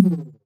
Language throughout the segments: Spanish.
Mm-hmm.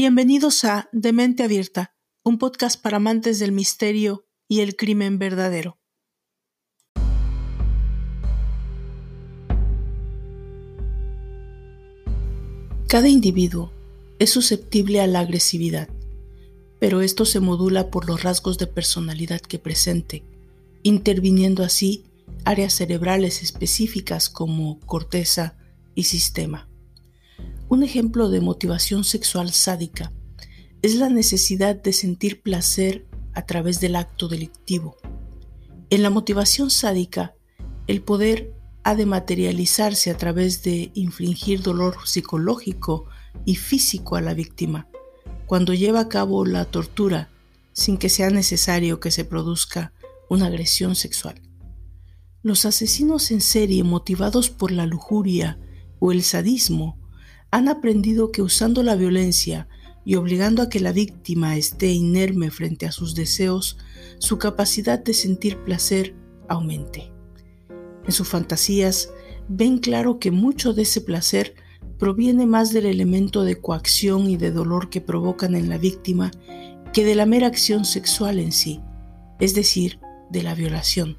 Bienvenidos a De Mente Abierta, un podcast para amantes del misterio y el crimen verdadero. Cada individuo es susceptible a la agresividad, pero esto se modula por los rasgos de personalidad que presente, interviniendo así áreas cerebrales específicas como corteza y sistema. Un ejemplo de motivación sexual sádica es la necesidad de sentir placer a través del acto delictivo. En la motivación sádica, el poder ha de materializarse a través de infligir dolor psicológico y físico a la víctima, cuando lleva a cabo la tortura sin que sea necesario que se produzca una agresión sexual. Los asesinos en serie motivados por la lujuria o el sadismo han aprendido que usando la violencia y obligando a que la víctima esté inerme frente a sus deseos, su capacidad de sentir placer aumente. En sus fantasías ven claro que mucho de ese placer proviene más del elemento de coacción y de dolor que provocan en la víctima que de la mera acción sexual en sí, es decir, de la violación.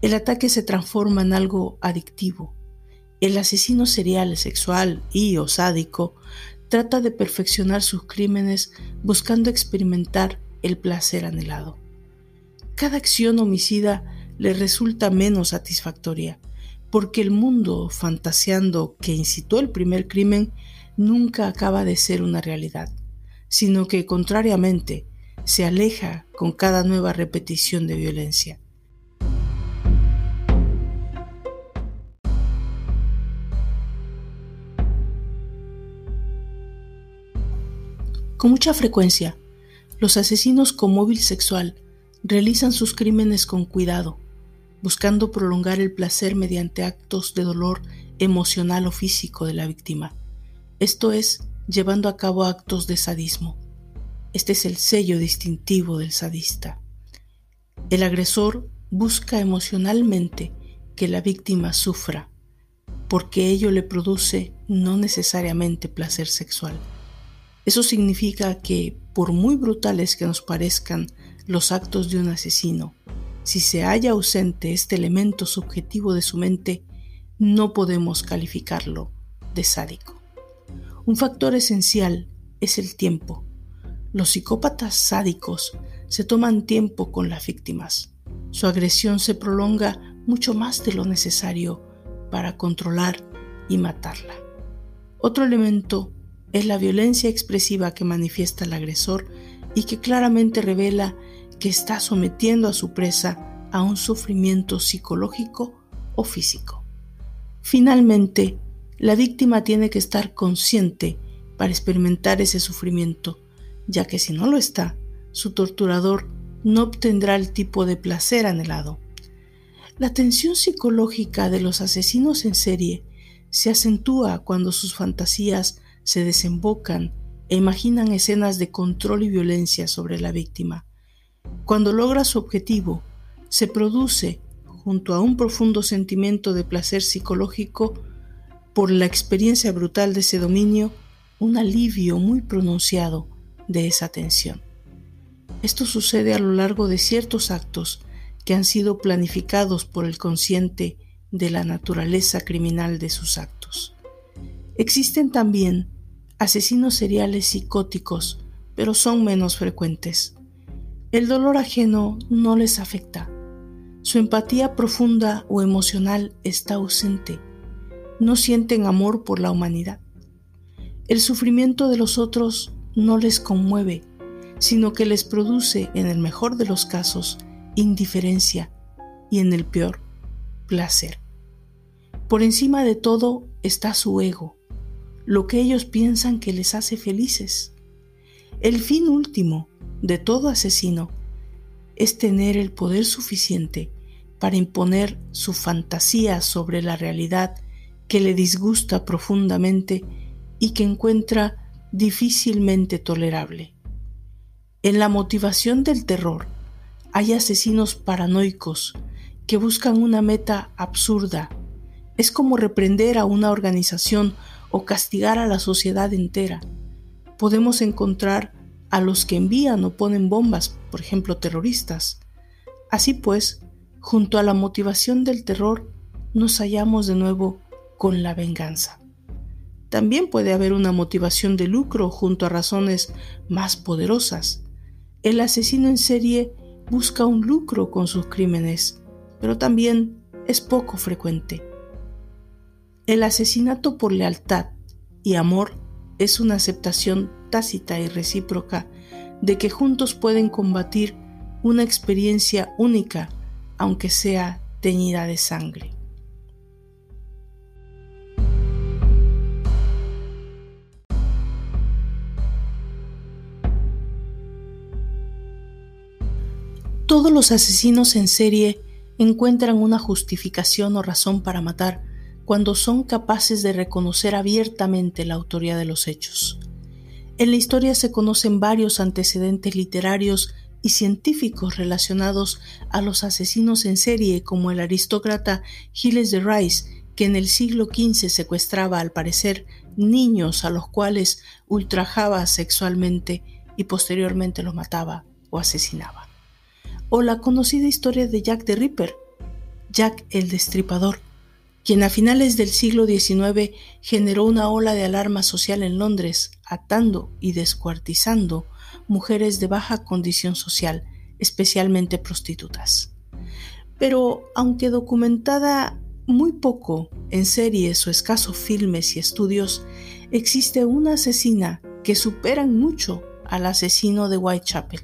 El ataque se transforma en algo adictivo, el asesino serial, sexual y o sádico trata de perfeccionar sus crímenes buscando experimentar el placer anhelado. Cada acción homicida le resulta menos satisfactoria, porque el mundo fantaseando que incitó el primer crimen nunca acaba de ser una realidad, sino que contrariamente se aleja con cada nueva repetición de violencia. Con mucha frecuencia, los asesinos con móvil sexual realizan sus crímenes con cuidado, buscando prolongar el placer mediante actos de dolor emocional o físico de la víctima, esto es, llevando a cabo actos de sadismo. Este es el sello distintivo del sadista. El agresor busca emocionalmente que la víctima sufra, porque ello le produce no necesariamente placer sexual. Eso significa que, por muy brutales que nos parezcan los actos de un asesino, si se halla ausente este elemento subjetivo de su mente, no podemos calificarlo de sádico. Un factor esencial es el tiempo. Los psicópatas sádicos se toman tiempo con las víctimas. Su agresión se prolonga mucho más de lo necesario para controlar y matarla. Otro elemento es la violencia expresiva que manifiesta el agresor y que claramente revela que está sometiendo a su presa a un sufrimiento psicológico o físico. Finalmente, la víctima tiene que estar consciente para experimentar ese sufrimiento, ya que si no lo está, su torturador no obtendrá el tipo de placer anhelado. La tensión psicológica de los asesinos en serie se acentúa cuando sus fantasías se desembocan e imaginan escenas de control y violencia sobre la víctima. Cuando logra su objetivo, se produce, junto a un profundo sentimiento de placer psicológico, por la experiencia brutal de ese dominio, un alivio muy pronunciado de esa tensión. Esto sucede a lo largo de ciertos actos que han sido planificados por el consciente de la naturaleza criminal de sus actos. Existen también asesinos seriales psicóticos, pero son menos frecuentes. El dolor ajeno no les afecta. Su empatía profunda o emocional está ausente. No sienten amor por la humanidad. El sufrimiento de los otros no les conmueve, sino que les produce, en el mejor de los casos, indiferencia y en el peor, placer. Por encima de todo está su ego, lo que ellos piensan que les hace felices. El fin último de todo asesino es tener el poder suficiente para imponer su fantasía sobre la realidad que le disgusta profundamente y que encuentra difícilmente tolerable. En la motivación del terror hay asesinos paranoicos que buscan una meta absurda. Es como reprender a una organización o castigar a la sociedad entera. Podemos encontrar a los que envían o ponen bombas, por ejemplo terroristas. Así pues, junto a la motivación del terror, nos hallamos de nuevo con la venganza. También puede haber una motivación de lucro junto a razones más poderosas. El asesino en serie busca un lucro con sus crímenes, pero también es poco frecuente. El asesinato por lealtad y amor es una aceptación tácita y recíproca de que juntos pueden combatir una experiencia única, aunque sea teñida de sangre. Todos los asesinos en serie encuentran una justificación o razón para matar cuando son capaces de reconocer abiertamente la autoría de los hechos. En la historia se conocen varios antecedentes literarios y científicos relacionados a los asesinos en serie, como el aristócrata Gilles de Rice, que en el siglo XV secuestraba al parecer niños a los cuales ultrajaba sexualmente y posteriormente los mataba o asesinaba. O la conocida historia de Jack the Ripper, Jack el Destripador, quien a finales del siglo XIX generó una ola de alarma social en Londres, atando y descuartizando mujeres de baja condición social, especialmente prostitutas. Pero aunque documentada muy poco en series o escasos filmes y estudios, existe una asesina que superan mucho al asesino de Whitechapel.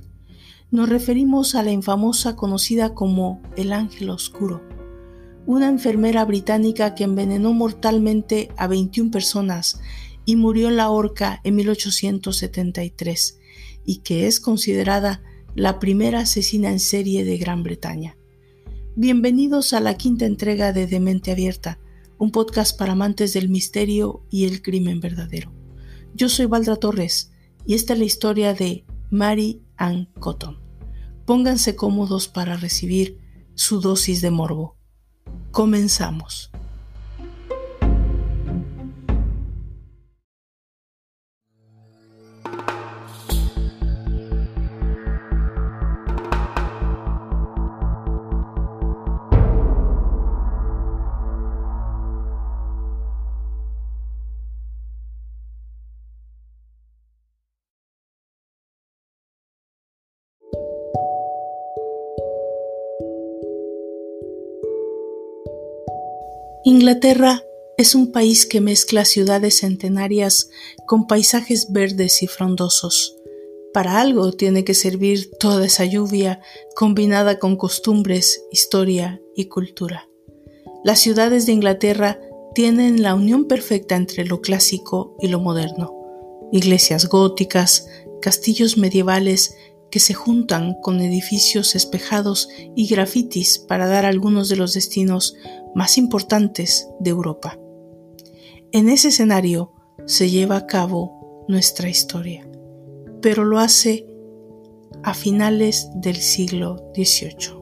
Nos referimos a la infamosa conocida como el Ángel Oscuro una enfermera británica que envenenó mortalmente a 21 personas y murió en la horca en 1873 y que es considerada la primera asesina en serie de Gran Bretaña. Bienvenidos a la quinta entrega de Demente Abierta, un podcast para amantes del misterio y el crimen verdadero. Yo soy Valdra Torres y esta es la historia de Mary Ann Cotton. Pónganse cómodos para recibir su dosis de morbo. Comenzamos. Inglaterra es un país que mezcla ciudades centenarias con paisajes verdes y frondosos. Para algo tiene que servir toda esa lluvia combinada con costumbres, historia y cultura. Las ciudades de Inglaterra tienen la unión perfecta entre lo clásico y lo moderno. Iglesias góticas, castillos medievales que se juntan con edificios espejados y grafitis para dar algunos de los destinos más importantes de Europa. En ese escenario se lleva a cabo nuestra historia, pero lo hace a finales del siglo XVIII.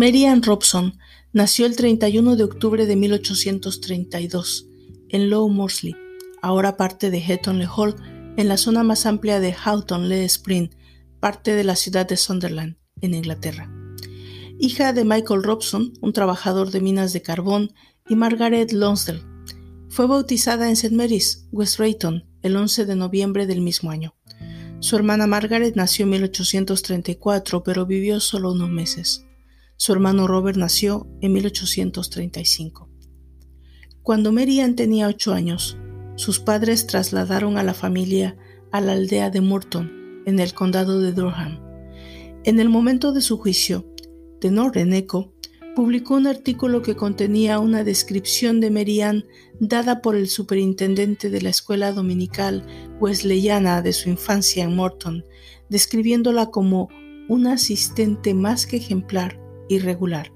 Mary Ann Robson nació el 31 de octubre de 1832 en Low Morsley, ahora parte de Heatonleigh Hall, en la zona más amplia de Houghton Le Spring, parte de la ciudad de Sunderland, en Inglaterra. Hija de Michael Robson, un trabajador de minas de carbón, y Margaret Lonsdale. Fue bautizada en St. Mary's, West Drayton, el 11 de noviembre del mismo año. Su hermana Margaret nació en 1834, pero vivió solo unos meses. Su hermano Robert nació en 1835. Cuando Marianne tenía ocho años, sus padres trasladaron a la familia a la aldea de Morton, en el condado de Durham. En el momento de su juicio, The Northern Echo publicó un artículo que contenía una descripción de Merian dada por el superintendente de la escuela dominical wesleyana de su infancia en Morton, describiéndola como una asistente más que ejemplar y regular,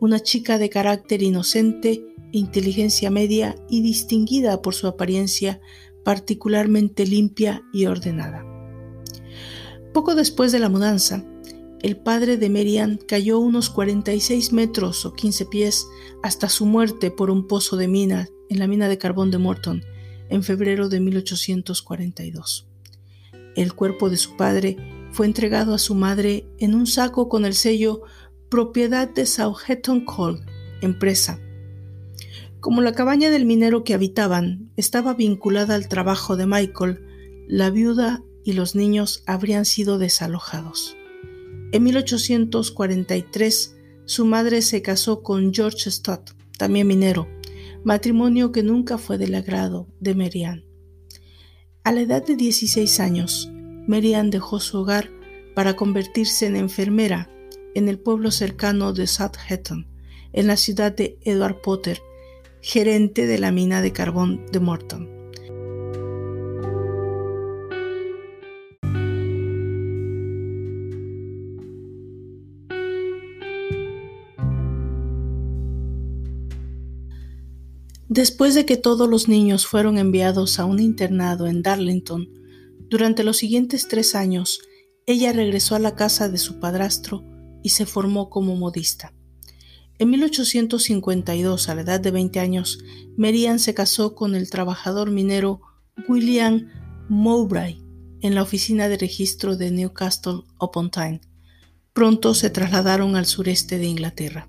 una chica de carácter inocente, inteligencia media y distinguida por su apariencia particularmente limpia y ordenada. Poco después de la mudanza, el padre de Merian cayó unos 46 metros o 15 pies hasta su muerte por un pozo de mina en la mina de carbón de Morton en febrero de 1842. El cuerpo de su padre fue entregado a su madre en un saco con el sello propiedad de Southampton Coal, empresa. Como la cabaña del minero que habitaban estaba vinculada al trabajo de Michael, la viuda y los niños habrían sido desalojados. En 1843, su madre se casó con George Stott, también minero, matrimonio que nunca fue del agrado de Marianne. A la edad de 16 años, Marianne dejó su hogar para convertirse en enfermera en el pueblo cercano de Southampton, en la ciudad de Edward Potter, gerente de la mina de carbón de Morton. Después de que todos los niños fueron enviados a un internado en Darlington, durante los siguientes tres años, ella regresó a la casa de su padrastro y se formó como modista. En 1852, a la edad de 20 años, Marian se casó con el trabajador minero William Mowbray en la oficina de registro de Newcastle upon Tyne. Pronto se trasladaron al sureste de Inglaterra.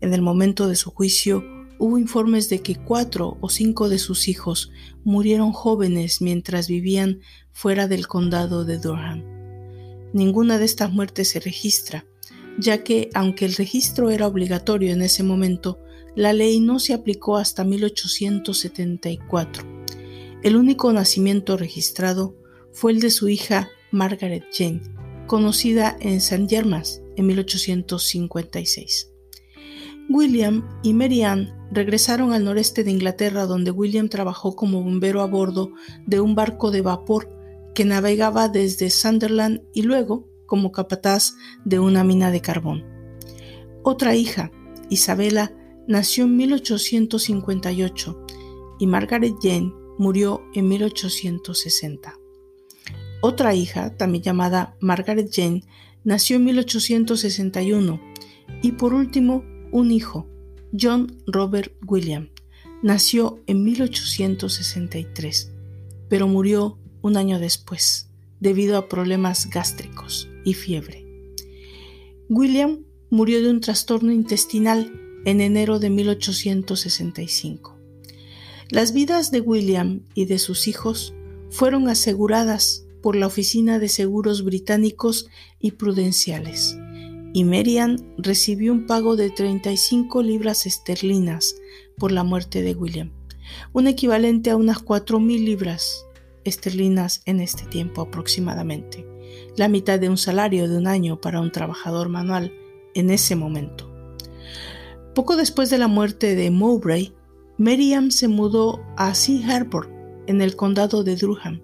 En el momento de su juicio, hubo informes de que cuatro o cinco de sus hijos murieron jóvenes mientras vivían fuera del condado de Durham. Ninguna de estas muertes se registra, ya que aunque el registro era obligatorio en ese momento, la ley no se aplicó hasta 1874. El único nacimiento registrado fue el de su hija Margaret Jane, conocida en St. Germain en 1856. William y Mary Ann regresaron al noreste de Inglaterra donde William trabajó como bombero a bordo de un barco de vapor que navegaba desde Sunderland y luego como capataz de una mina de carbón. Otra hija, Isabella, nació en 1858 y Margaret Jane murió en 1860. Otra hija, también llamada Margaret Jane, nació en 1861 y por último un hijo, John Robert William. Nació en 1863, pero murió un año después debido a problemas gástricos y fiebre. William murió de un trastorno intestinal en enero de 1865. Las vidas de William y de sus hijos fueron aseguradas por la Oficina de Seguros Británicos y Prudenciales y Marian recibió un pago de 35 libras esterlinas por la muerte de William, un equivalente a unas 4.000 libras esterlinas en este tiempo aproximadamente, la mitad de un salario de un año para un trabajador manual en ese momento. Poco después de la muerte de Mowbray, Miriam se mudó a Sea Harbor, en el condado de Durham,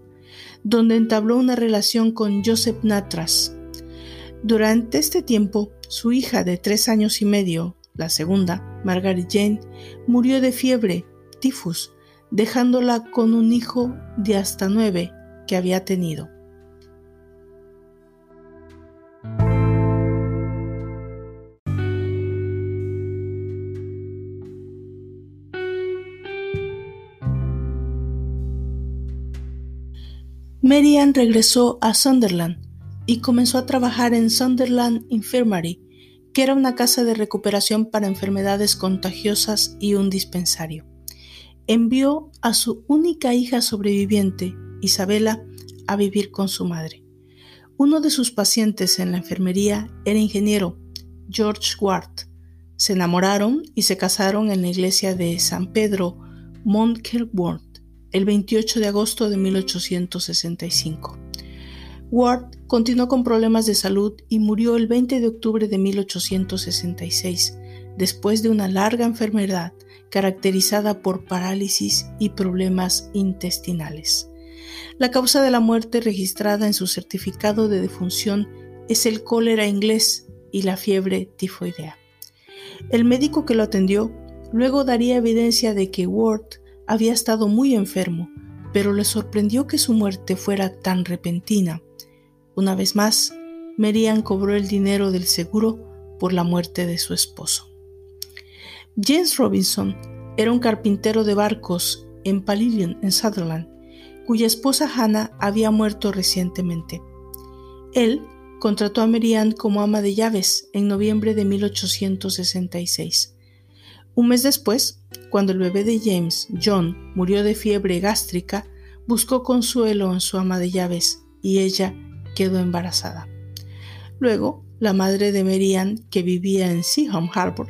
donde entabló una relación con Joseph Natras, durante este tiempo, su hija de tres años y medio, la segunda, Margaret Jane, murió de fiebre, tifus, dejándola con un hijo de hasta nueve que había tenido. Marian regresó a Sunderland y comenzó a trabajar en Sunderland Infirmary, que era una casa de recuperación para enfermedades contagiosas y un dispensario. Envió a su única hija sobreviviente, Isabela, a vivir con su madre. Uno de sus pacientes en la enfermería era ingeniero, George Ward. Se enamoraron y se casaron en la iglesia de San Pedro, Mount el 28 de agosto de 1865. Ward continuó con problemas de salud y murió el 20 de octubre de 1866, después de una larga enfermedad caracterizada por parálisis y problemas intestinales. La causa de la muerte registrada en su certificado de defunción es el cólera inglés y la fiebre tifoidea. El médico que lo atendió luego daría evidencia de que Ward había estado muy enfermo, pero le sorprendió que su muerte fuera tan repentina. Una vez más, Merian cobró el dinero del seguro por la muerte de su esposo. James Robinson era un carpintero de barcos en Palillion, en Sutherland, cuya esposa Hannah había muerto recientemente. Él contrató a Merian como ama de llaves en noviembre de 1866. Un mes después, cuando el bebé de James, John, murió de fiebre gástrica, buscó consuelo en su ama de llaves y ella quedó embarazada. Luego, la madre de Marianne, que vivía en Seaham Harbour,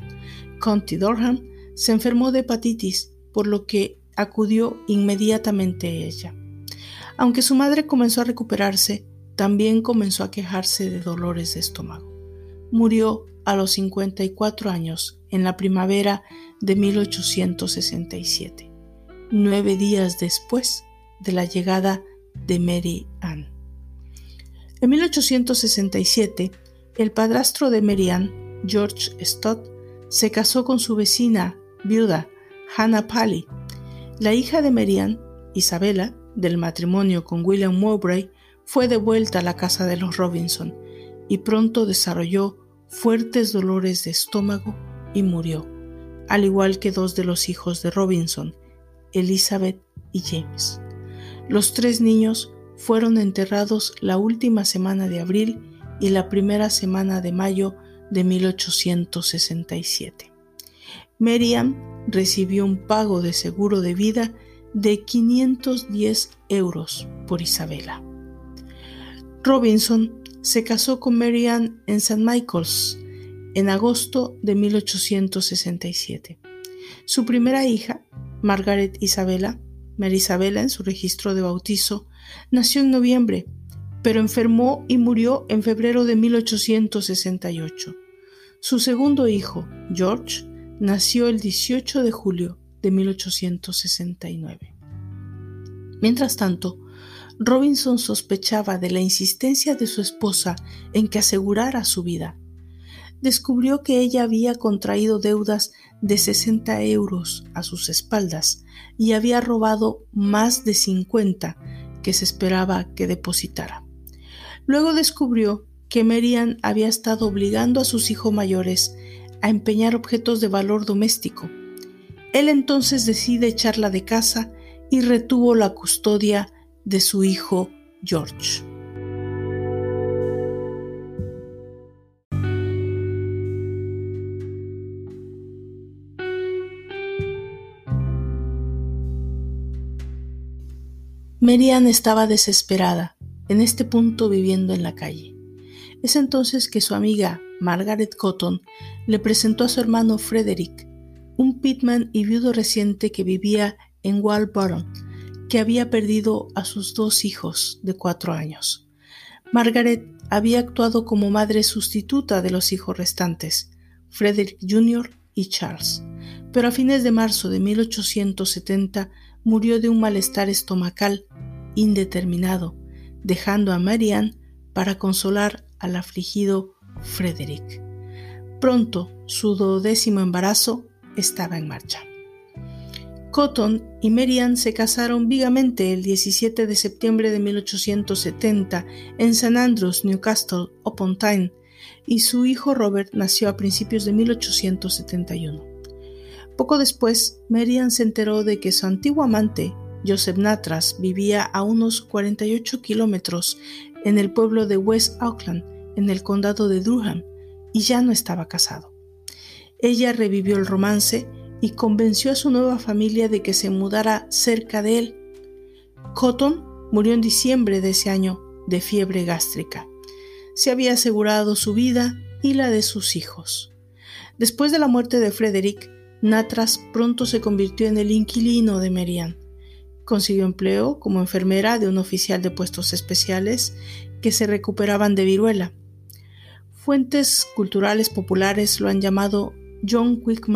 County Durham, se enfermó de hepatitis, por lo que acudió inmediatamente ella. Aunque su madre comenzó a recuperarse, también comenzó a quejarse de dolores de estómago. Murió a los 54 años en la primavera de 1867, nueve días después de la llegada de Mary Ann. En 1867, el padrastro de Mary Ann, George Stott, se casó con su vecina, viuda, Hannah Pally. La hija de Mary Ann, Isabella, del matrimonio con William Mowbray, fue devuelta a la casa de los Robinson y pronto desarrolló fuertes dolores de estómago y murió, al igual que dos de los hijos de Robinson, Elizabeth y James. Los tres niños fueron enterrados la última semana de abril y la primera semana de mayo de 1867. Miriam recibió un pago de seguro de vida de 510 euros por Isabela. Robinson se casó con Marianne en St. Michael's en agosto de 1867. Su primera hija, Margaret Isabella, María Isabela en su registro de bautizo, nació en noviembre, pero enfermó y murió en febrero de 1868. Su segundo hijo, George, nació el 18 de julio de 1869. Mientras tanto, Robinson sospechaba de la insistencia de su esposa en que asegurara su vida. Descubrió que ella había contraído deudas de 60 euros a sus espaldas y había robado más de 50 que se esperaba que depositara. Luego descubrió que Merian había estado obligando a sus hijos mayores a empeñar objetos de valor doméstico. Él entonces decide echarla de casa y retuvo la custodia de su hijo George. Marian estaba desesperada, en este punto viviendo en la calle. Es entonces que su amiga Margaret Cotton le presentó a su hermano Frederick, un pitman y viudo reciente que vivía en Walborough, que había perdido a sus dos hijos de cuatro años. Margaret había actuado como madre sustituta de los hijos restantes, Frederick Jr. y Charles, pero a fines de marzo de 1870 murió de un malestar estomacal indeterminado, dejando a Marianne para consolar al afligido Frederick. Pronto su duodécimo embarazo estaba en marcha. Cotton y Marian se casaron vivamente el 17 de septiembre de 1870 en St. Andrews, Newcastle upon Tyne, y su hijo Robert nació a principios de 1871. Poco después, Marian se enteró de que su antiguo amante, Joseph Natras vivía a unos 48 kilómetros en el pueblo de West Auckland, en el condado de Durham, y ya no estaba casado. Ella revivió el romance y convenció a su nueva familia de que se mudara cerca de él. Cotton murió en diciembre de ese año de fiebre gástrica. Se había asegurado su vida y la de sus hijos. Después de la muerte de Frederick, Natras pronto se convirtió en el inquilino de Merian. Consiguió empleo como enfermera de un oficial de puestos especiales que se recuperaban de viruela. Fuentes culturales populares lo han llamado John Quick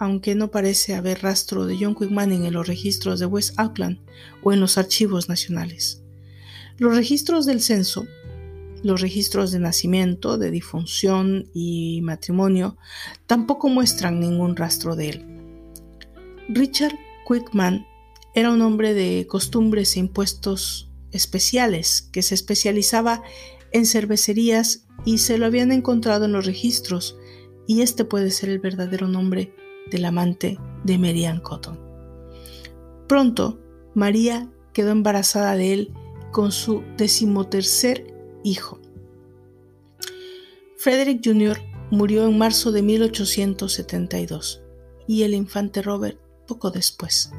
aunque no parece haber rastro de John Quick Manning en los registros de West Auckland o en los archivos nacionales. Los registros del censo, los registros de nacimiento, de difunción y matrimonio tampoco muestran ningún rastro de él. Richard Quickman era un hombre de costumbres e impuestos especiales que se especializaba en cervecerías y se lo habían encontrado en los registros y este puede ser el verdadero nombre del amante de Marian Cotton. Pronto, María quedó embarazada de él con su decimotercer hijo. Frederick Jr. murió en marzo de 1872 y el infante Robert poco después.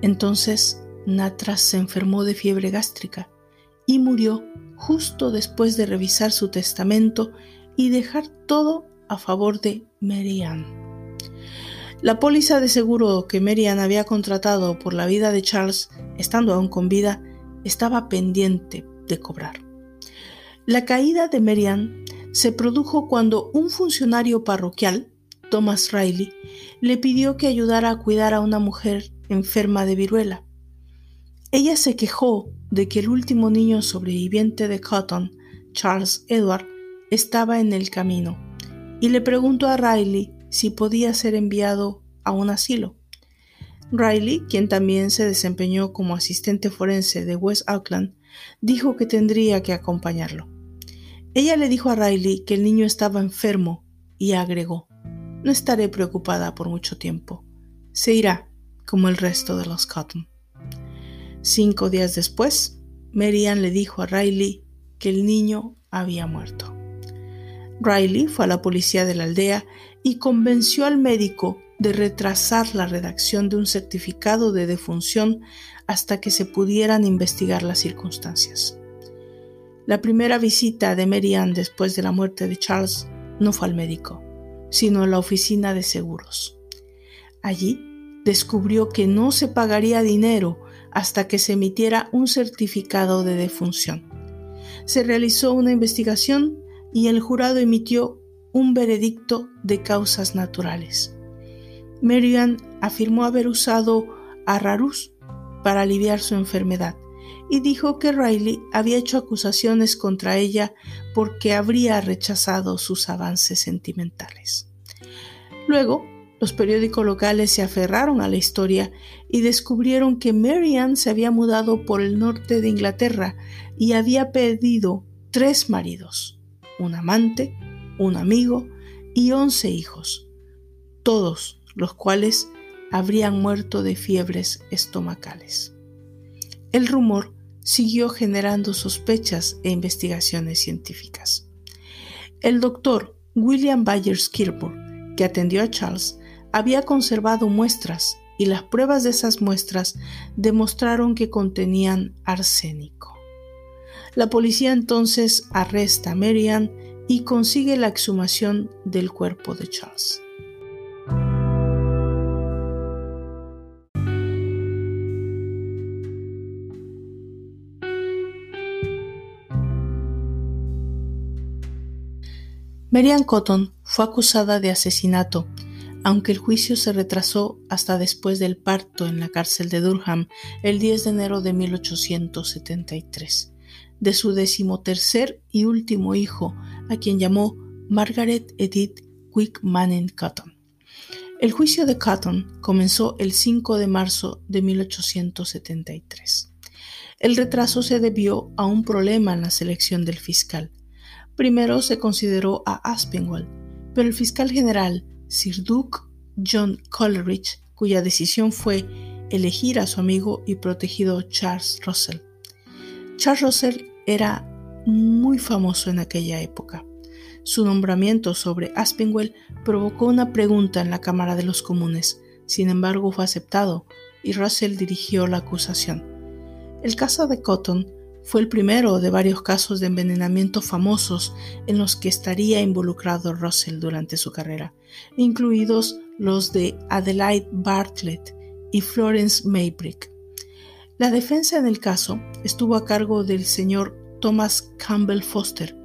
Entonces, Natras se enfermó de fiebre gástrica y murió justo después de revisar su testamento y dejar todo a favor de Marianne. La póliza de seguro que Marianne había contratado por la vida de Charles, estando aún con vida, estaba pendiente de cobrar. La caída de Marianne se produjo cuando un funcionario parroquial, Thomas Riley, le pidió que ayudara a cuidar a una mujer enferma de viruela. Ella se quejó de que el último niño sobreviviente de Cotton, Charles Edward, estaba en el camino y le preguntó a Riley si podía ser enviado a un asilo. Riley, quien también se desempeñó como asistente forense de West Auckland, dijo que tendría que acompañarlo. Ella le dijo a Riley que el niño estaba enfermo y agregó, no estaré preocupada por mucho tiempo. Se irá, como el resto de los Cotton. Cinco días después, Marian le dijo a Riley que el niño había muerto. Riley fue a la policía de la aldea y convenció al médico de retrasar la redacción de un certificado de defunción hasta que se pudieran investigar las circunstancias. La primera visita de Marianne después de la muerte de Charles no fue al médico, sino a la oficina de seguros. Allí descubrió que no se pagaría dinero hasta que se emitiera un certificado de defunción. Se realizó una investigación y el jurado emitió un veredicto de causas naturales. Marian afirmó haber usado a Rarus para aliviar su enfermedad y dijo que Riley había hecho acusaciones contra ella porque habría rechazado sus avances sentimentales. Luego, los periódicos locales se aferraron a la historia y descubrieron que Marianne se había mudado por el norte de Inglaterra y había pedido tres maridos un amante, un amigo y once hijos, todos los cuales habrían muerto de fiebres estomacales. El rumor siguió generando sospechas e investigaciones científicas. El doctor William Byers Kilburn, que atendió a Charles, había conservado muestras y las pruebas de esas muestras demostraron que contenían arsénico. La policía entonces arresta a Marianne y consigue la exhumación del cuerpo de Charles. Marianne Cotton fue acusada de asesinato, aunque el juicio se retrasó hasta después del parto en la cárcel de Durham el 10 de enero de 1873 de su decimotercer y último hijo, a quien llamó Margaret Edith Quick Manning Cotton. El juicio de Cotton comenzó el 5 de marzo de 1873. El retraso se debió a un problema en la selección del fiscal. Primero se consideró a Aspinwall, pero el fiscal general, Sir Duke John Coleridge, cuya decisión fue elegir a su amigo y protegido Charles Russell. Charles Russell era muy famoso en aquella época. Su nombramiento sobre Aspinwell provocó una pregunta en la Cámara de los Comunes. Sin embargo, fue aceptado y Russell dirigió la acusación. El caso de Cotton fue el primero de varios casos de envenenamiento famosos en los que estaría involucrado Russell durante su carrera, incluidos los de Adelaide Bartlett y Florence Maybrick. La defensa en el caso estuvo a cargo del señor Thomas Campbell Foster,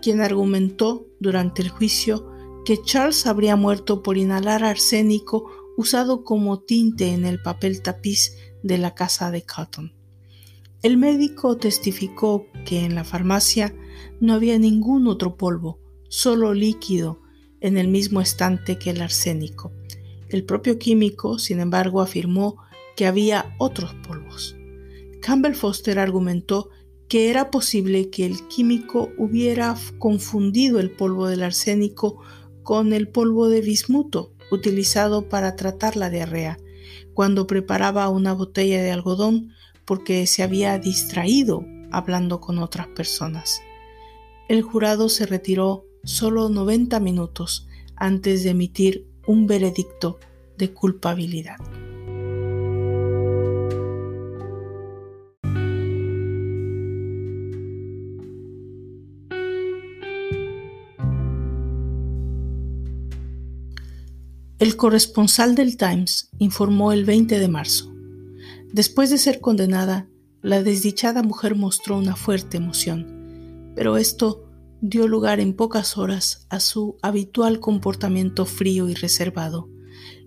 quien argumentó durante el juicio que Charles habría muerto por inhalar arsénico usado como tinte en el papel tapiz de la casa de Cotton. El médico testificó que en la farmacia no había ningún otro polvo, solo líquido en el mismo estante que el arsénico. El propio químico, sin embargo, afirmó que había otros polvos. Campbell Foster argumentó que era posible que el químico hubiera confundido el polvo del arsénico con el polvo de bismuto utilizado para tratar la diarrea, cuando preparaba una botella de algodón porque se había distraído hablando con otras personas. El jurado se retiró solo 90 minutos antes de emitir un veredicto de culpabilidad. El corresponsal del Times informó el 20 de marzo. Después de ser condenada, la desdichada mujer mostró una fuerte emoción, pero esto dio lugar en pocas horas a su habitual comportamiento frío y reservado,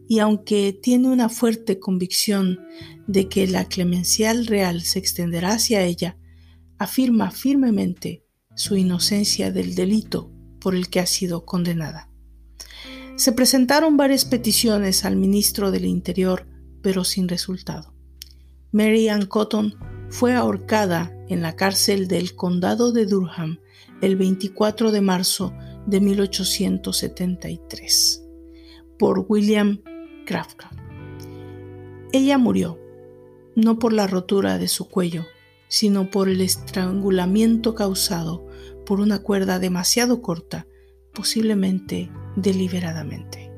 y aunque tiene una fuerte convicción de que la clemencial real se extenderá hacia ella, afirma firmemente su inocencia del delito por el que ha sido condenada. Se presentaron varias peticiones al ministro del Interior, pero sin resultado. Mary Ann Cotton fue ahorcada en la cárcel del condado de Durham el 24 de marzo de 1873 por William Craftcraft. Ella murió, no por la rotura de su cuello, sino por el estrangulamiento causado por una cuerda demasiado corta, posiblemente deliberadamente.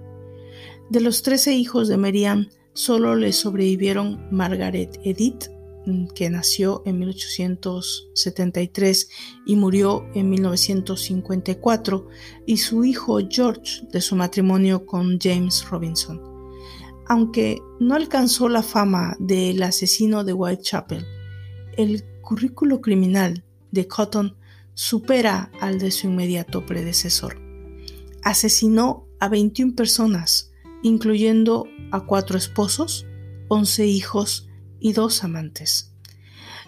De los trece hijos de Merian, solo le sobrevivieron Margaret Edith, mm, que nació en 1873 y murió en 1954, y su hijo George de su matrimonio con James Robinson. Aunque no alcanzó la fama del asesino de Whitechapel, el currículo criminal de Cotton supera al de su inmediato predecesor asesinó a 21 personas, incluyendo a cuatro esposos, 11 hijos y dos amantes.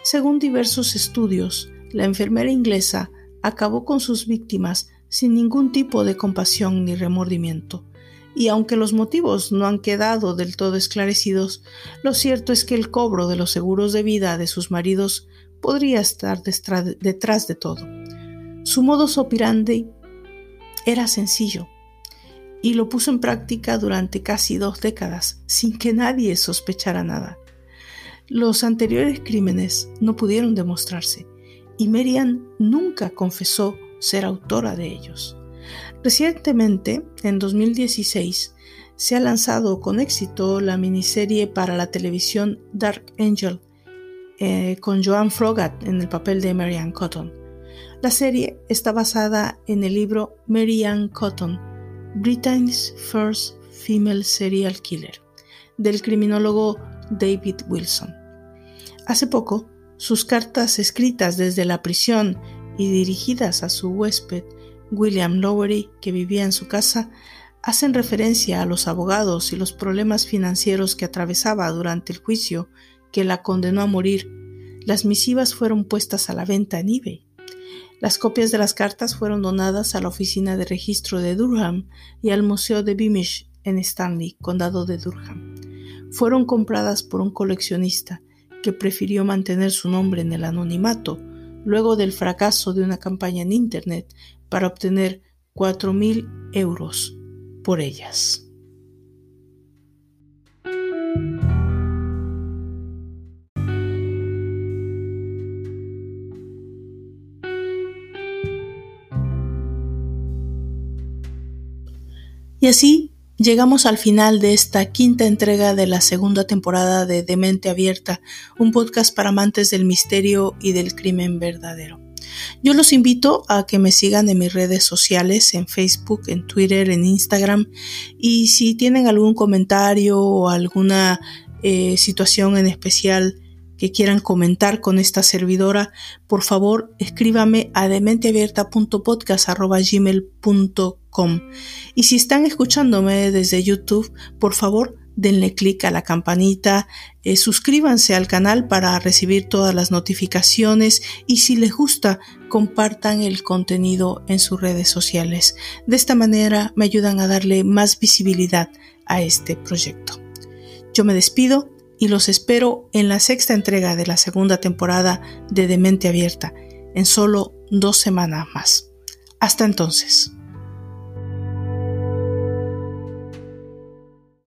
Según diversos estudios, la enfermera inglesa acabó con sus víctimas sin ningún tipo de compasión ni remordimiento. Y aunque los motivos no han quedado del todo esclarecidos, lo cierto es que el cobro de los seguros de vida de sus maridos podría estar detrás de todo. Su modus operandi era sencillo y lo puso en práctica durante casi dos décadas sin que nadie sospechara nada. Los anteriores crímenes no pudieron demostrarse y Merian nunca confesó ser autora de ellos. Recientemente, en 2016, se ha lanzado con éxito la miniserie para la televisión Dark Angel, eh, con Joan Frogat en el papel de Marianne Cotton. La serie está basada en el libro Mary Ann Cotton, Britain's First Female Serial Killer, del criminólogo David Wilson. Hace poco, sus cartas escritas desde la prisión y dirigidas a su huésped, William Lowery, que vivía en su casa, hacen referencia a los abogados y los problemas financieros que atravesaba durante el juicio que la condenó a morir. Las misivas fueron puestas a la venta en eBay. Las copias de las cartas fueron donadas a la Oficina de Registro de Durham y al Museo de Beamish en Stanley, condado de Durham. Fueron compradas por un coleccionista que prefirió mantener su nombre en el anonimato luego del fracaso de una campaña en Internet para obtener 4.000 euros por ellas. Y así llegamos al final de esta quinta entrega de la segunda temporada de Demente Abierta, un podcast para amantes del misterio y del crimen verdadero. Yo los invito a que me sigan en mis redes sociales, en Facebook, en Twitter, en Instagram, y si tienen algún comentario o alguna eh, situación en especial que quieran comentar con esta servidora, por favor escríbame a dementeabierta.podcast.gmail.com y si están escuchándome desde YouTube, por favor denle clic a la campanita, eh, suscríbanse al canal para recibir todas las notificaciones y si les gusta, compartan el contenido en sus redes sociales. De esta manera me ayudan a darle más visibilidad a este proyecto. Yo me despido y los espero en la sexta entrega de la segunda temporada de Demente Abierta, en solo dos semanas más. Hasta entonces.